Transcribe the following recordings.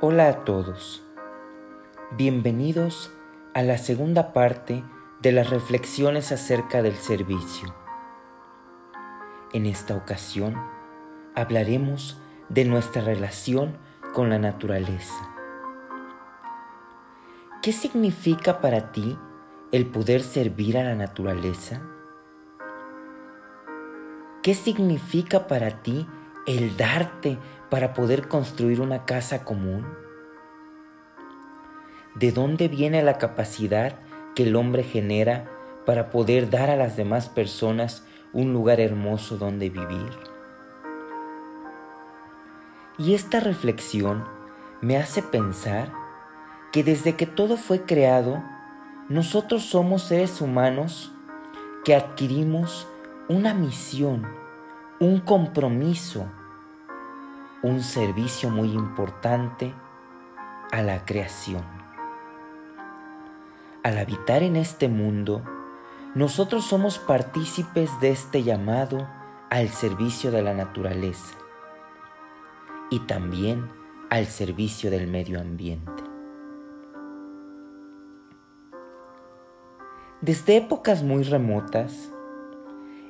Hola a todos. Bienvenidos a la segunda parte de las reflexiones acerca del servicio. En esta ocasión hablaremos de nuestra relación con la naturaleza. ¿Qué significa para ti el poder servir a la naturaleza? ¿Qué significa para ti el darte para poder construir una casa común? ¿De dónde viene la capacidad que el hombre genera para poder dar a las demás personas un lugar hermoso donde vivir? Y esta reflexión me hace pensar que desde que todo fue creado, nosotros somos seres humanos que adquirimos una misión, un compromiso, un servicio muy importante a la creación. Al habitar en este mundo, nosotros somos partícipes de este llamado al servicio de la naturaleza y también al servicio del medio ambiente. Desde épocas muy remotas,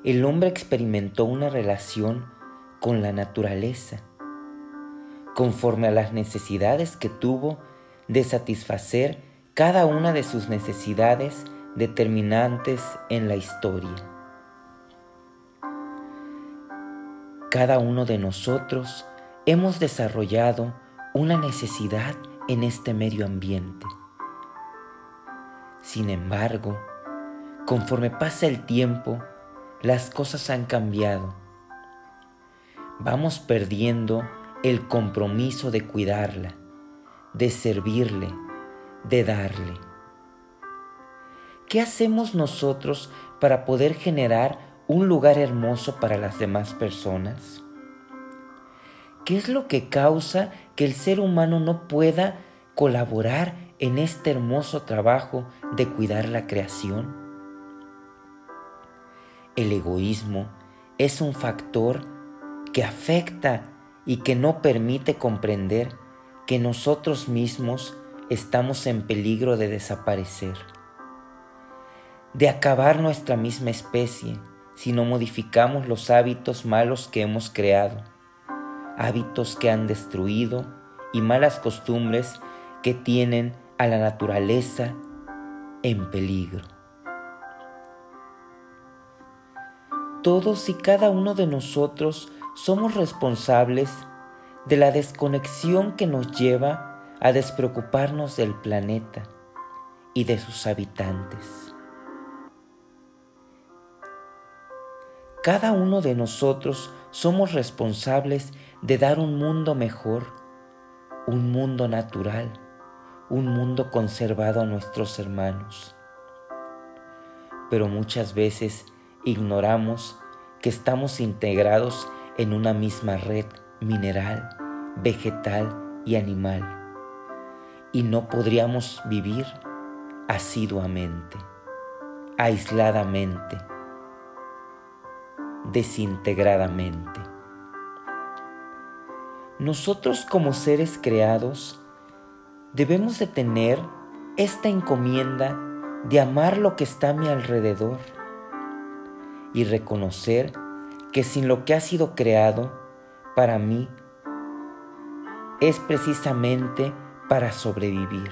el hombre experimentó una relación con la naturaleza conforme a las necesidades que tuvo de satisfacer cada una de sus necesidades determinantes en la historia. Cada uno de nosotros hemos desarrollado una necesidad en este medio ambiente. Sin embargo, conforme pasa el tiempo, las cosas han cambiado. Vamos perdiendo el compromiso de cuidarla, de servirle, de darle. ¿Qué hacemos nosotros para poder generar un lugar hermoso para las demás personas? ¿Qué es lo que causa que el ser humano no pueda colaborar en este hermoso trabajo de cuidar la creación? El egoísmo es un factor que afecta y que no permite comprender que nosotros mismos estamos en peligro de desaparecer, de acabar nuestra misma especie si no modificamos los hábitos malos que hemos creado, hábitos que han destruido y malas costumbres que tienen a la naturaleza en peligro. Todos y cada uno de nosotros somos responsables de la desconexión que nos lleva a despreocuparnos del planeta y de sus habitantes. Cada uno de nosotros somos responsables de dar un mundo mejor, un mundo natural, un mundo conservado a nuestros hermanos. Pero muchas veces ignoramos que estamos integrados en una misma red mineral, vegetal y animal, y no podríamos vivir asiduamente, aisladamente, desintegradamente. Nosotros como seres creados debemos de tener esta encomienda de amar lo que está a mi alrededor y reconocer que sin lo que ha sido creado, para mí, es precisamente para sobrevivir.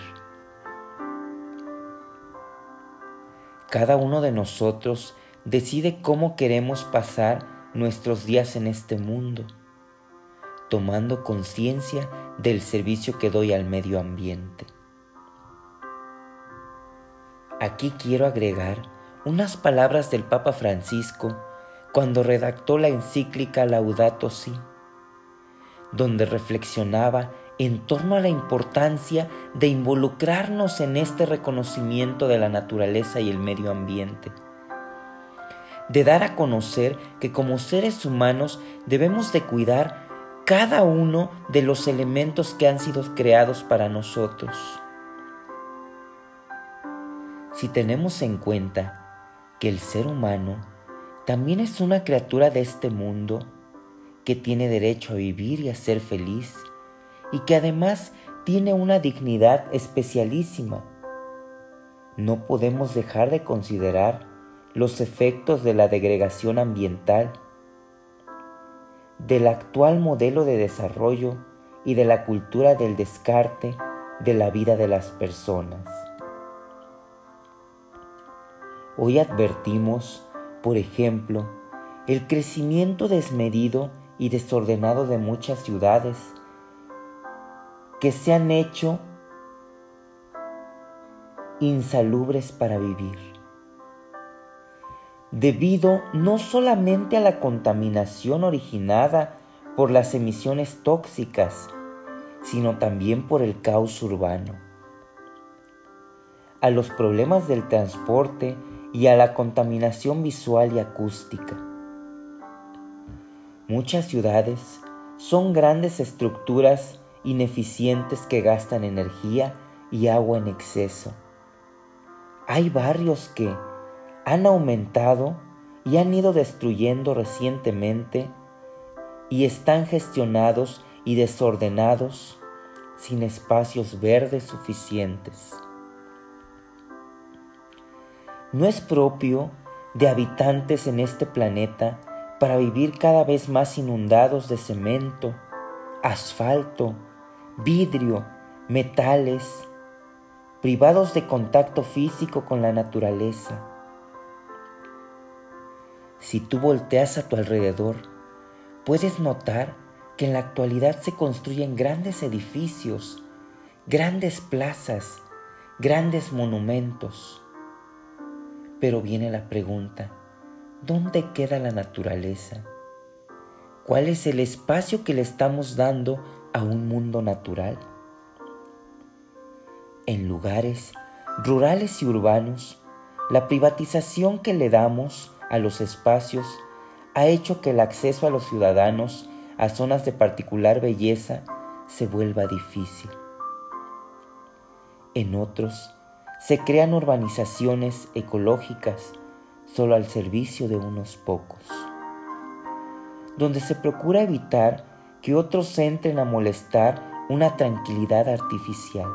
Cada uno de nosotros decide cómo queremos pasar nuestros días en este mundo, tomando conciencia del servicio que doy al medio ambiente. Aquí quiero agregar unas palabras del Papa Francisco cuando redactó la encíclica Laudato Si, donde reflexionaba en torno a la importancia de involucrarnos en este reconocimiento de la naturaleza y el medio ambiente, de dar a conocer que como seres humanos debemos de cuidar cada uno de los elementos que han sido creados para nosotros. Si tenemos en cuenta que el ser humano también es una criatura de este mundo que tiene derecho a vivir y a ser feliz y que además tiene una dignidad especialísima. No podemos dejar de considerar los efectos de la degregación ambiental, del actual modelo de desarrollo y de la cultura del descarte de la vida de las personas. Hoy advertimos, por ejemplo, el crecimiento desmedido y desordenado de muchas ciudades que se han hecho insalubres para vivir, debido no solamente a la contaminación originada por las emisiones tóxicas, sino también por el caos urbano, a los problemas del transporte y a la contaminación visual y acústica. Muchas ciudades son grandes estructuras ineficientes que gastan energía y agua en exceso. Hay barrios que han aumentado y han ido destruyendo recientemente y están gestionados y desordenados sin espacios verdes suficientes. No es propio de habitantes en este planeta para vivir cada vez más inundados de cemento, asfalto, vidrio, metales, privados de contacto físico con la naturaleza. Si tú volteas a tu alrededor, puedes notar que en la actualidad se construyen grandes edificios, grandes plazas, grandes monumentos. Pero viene la pregunta, ¿dónde queda la naturaleza? ¿Cuál es el espacio que le estamos dando a un mundo natural? En lugares rurales y urbanos, la privatización que le damos a los espacios ha hecho que el acceso a los ciudadanos a zonas de particular belleza se vuelva difícil. En otros, se crean urbanizaciones ecológicas solo al servicio de unos pocos, donde se procura evitar que otros entren a molestar una tranquilidad artificial.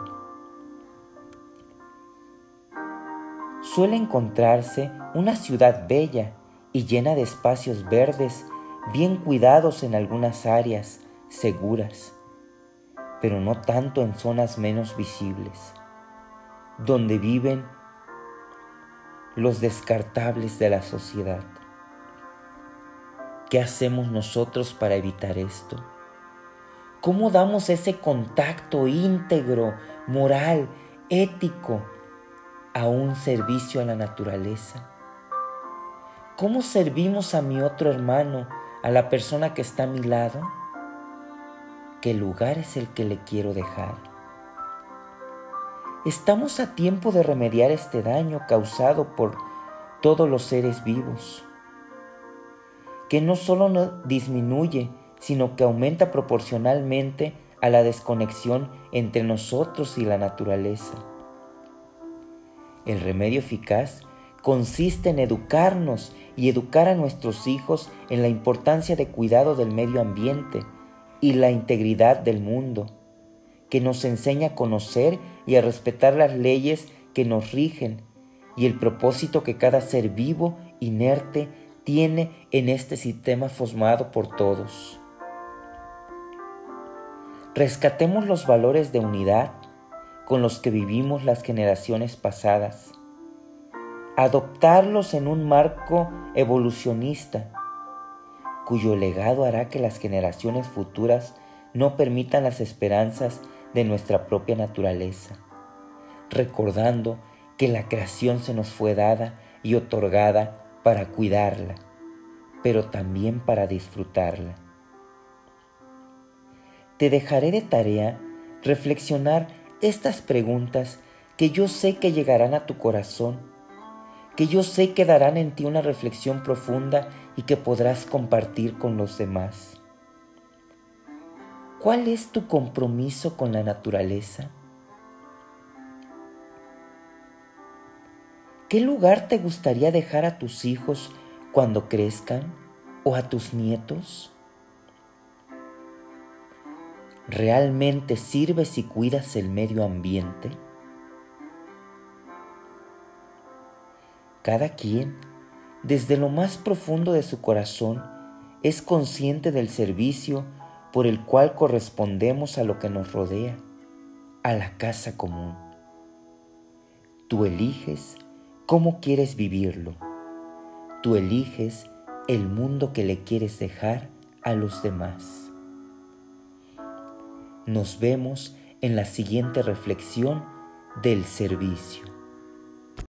Suele encontrarse una ciudad bella y llena de espacios verdes bien cuidados en algunas áreas seguras, pero no tanto en zonas menos visibles, donde viven los descartables de la sociedad. ¿Qué hacemos nosotros para evitar esto? ¿Cómo damos ese contacto íntegro, moral, ético a un servicio a la naturaleza? ¿Cómo servimos a mi otro hermano a la persona que está a mi lado qué lugar es el que le quiero dejar. Estamos a tiempo de remediar este daño causado por todos los seres vivos, que no solo no disminuye, sino que aumenta proporcionalmente a la desconexión entre nosotros y la naturaleza. El remedio eficaz consiste en educarnos y educar a nuestros hijos en la importancia de cuidado del medio ambiente y la integridad del mundo, que nos enseña a conocer y a respetar las leyes que nos rigen y el propósito que cada ser vivo, inerte, tiene en este sistema formado por todos. Rescatemos los valores de unidad con los que vivimos las generaciones pasadas adoptarlos en un marco evolucionista, cuyo legado hará que las generaciones futuras no permitan las esperanzas de nuestra propia naturaleza, recordando que la creación se nos fue dada y otorgada para cuidarla, pero también para disfrutarla. Te dejaré de tarea reflexionar estas preguntas que yo sé que llegarán a tu corazón que yo sé que darán en ti una reflexión profunda y que podrás compartir con los demás. ¿Cuál es tu compromiso con la naturaleza? ¿Qué lugar te gustaría dejar a tus hijos cuando crezcan o a tus nietos? ¿Realmente sirves y cuidas el medio ambiente? Cada quien, desde lo más profundo de su corazón, es consciente del servicio por el cual correspondemos a lo que nos rodea, a la casa común. Tú eliges cómo quieres vivirlo. Tú eliges el mundo que le quieres dejar a los demás. Nos vemos en la siguiente reflexión del servicio.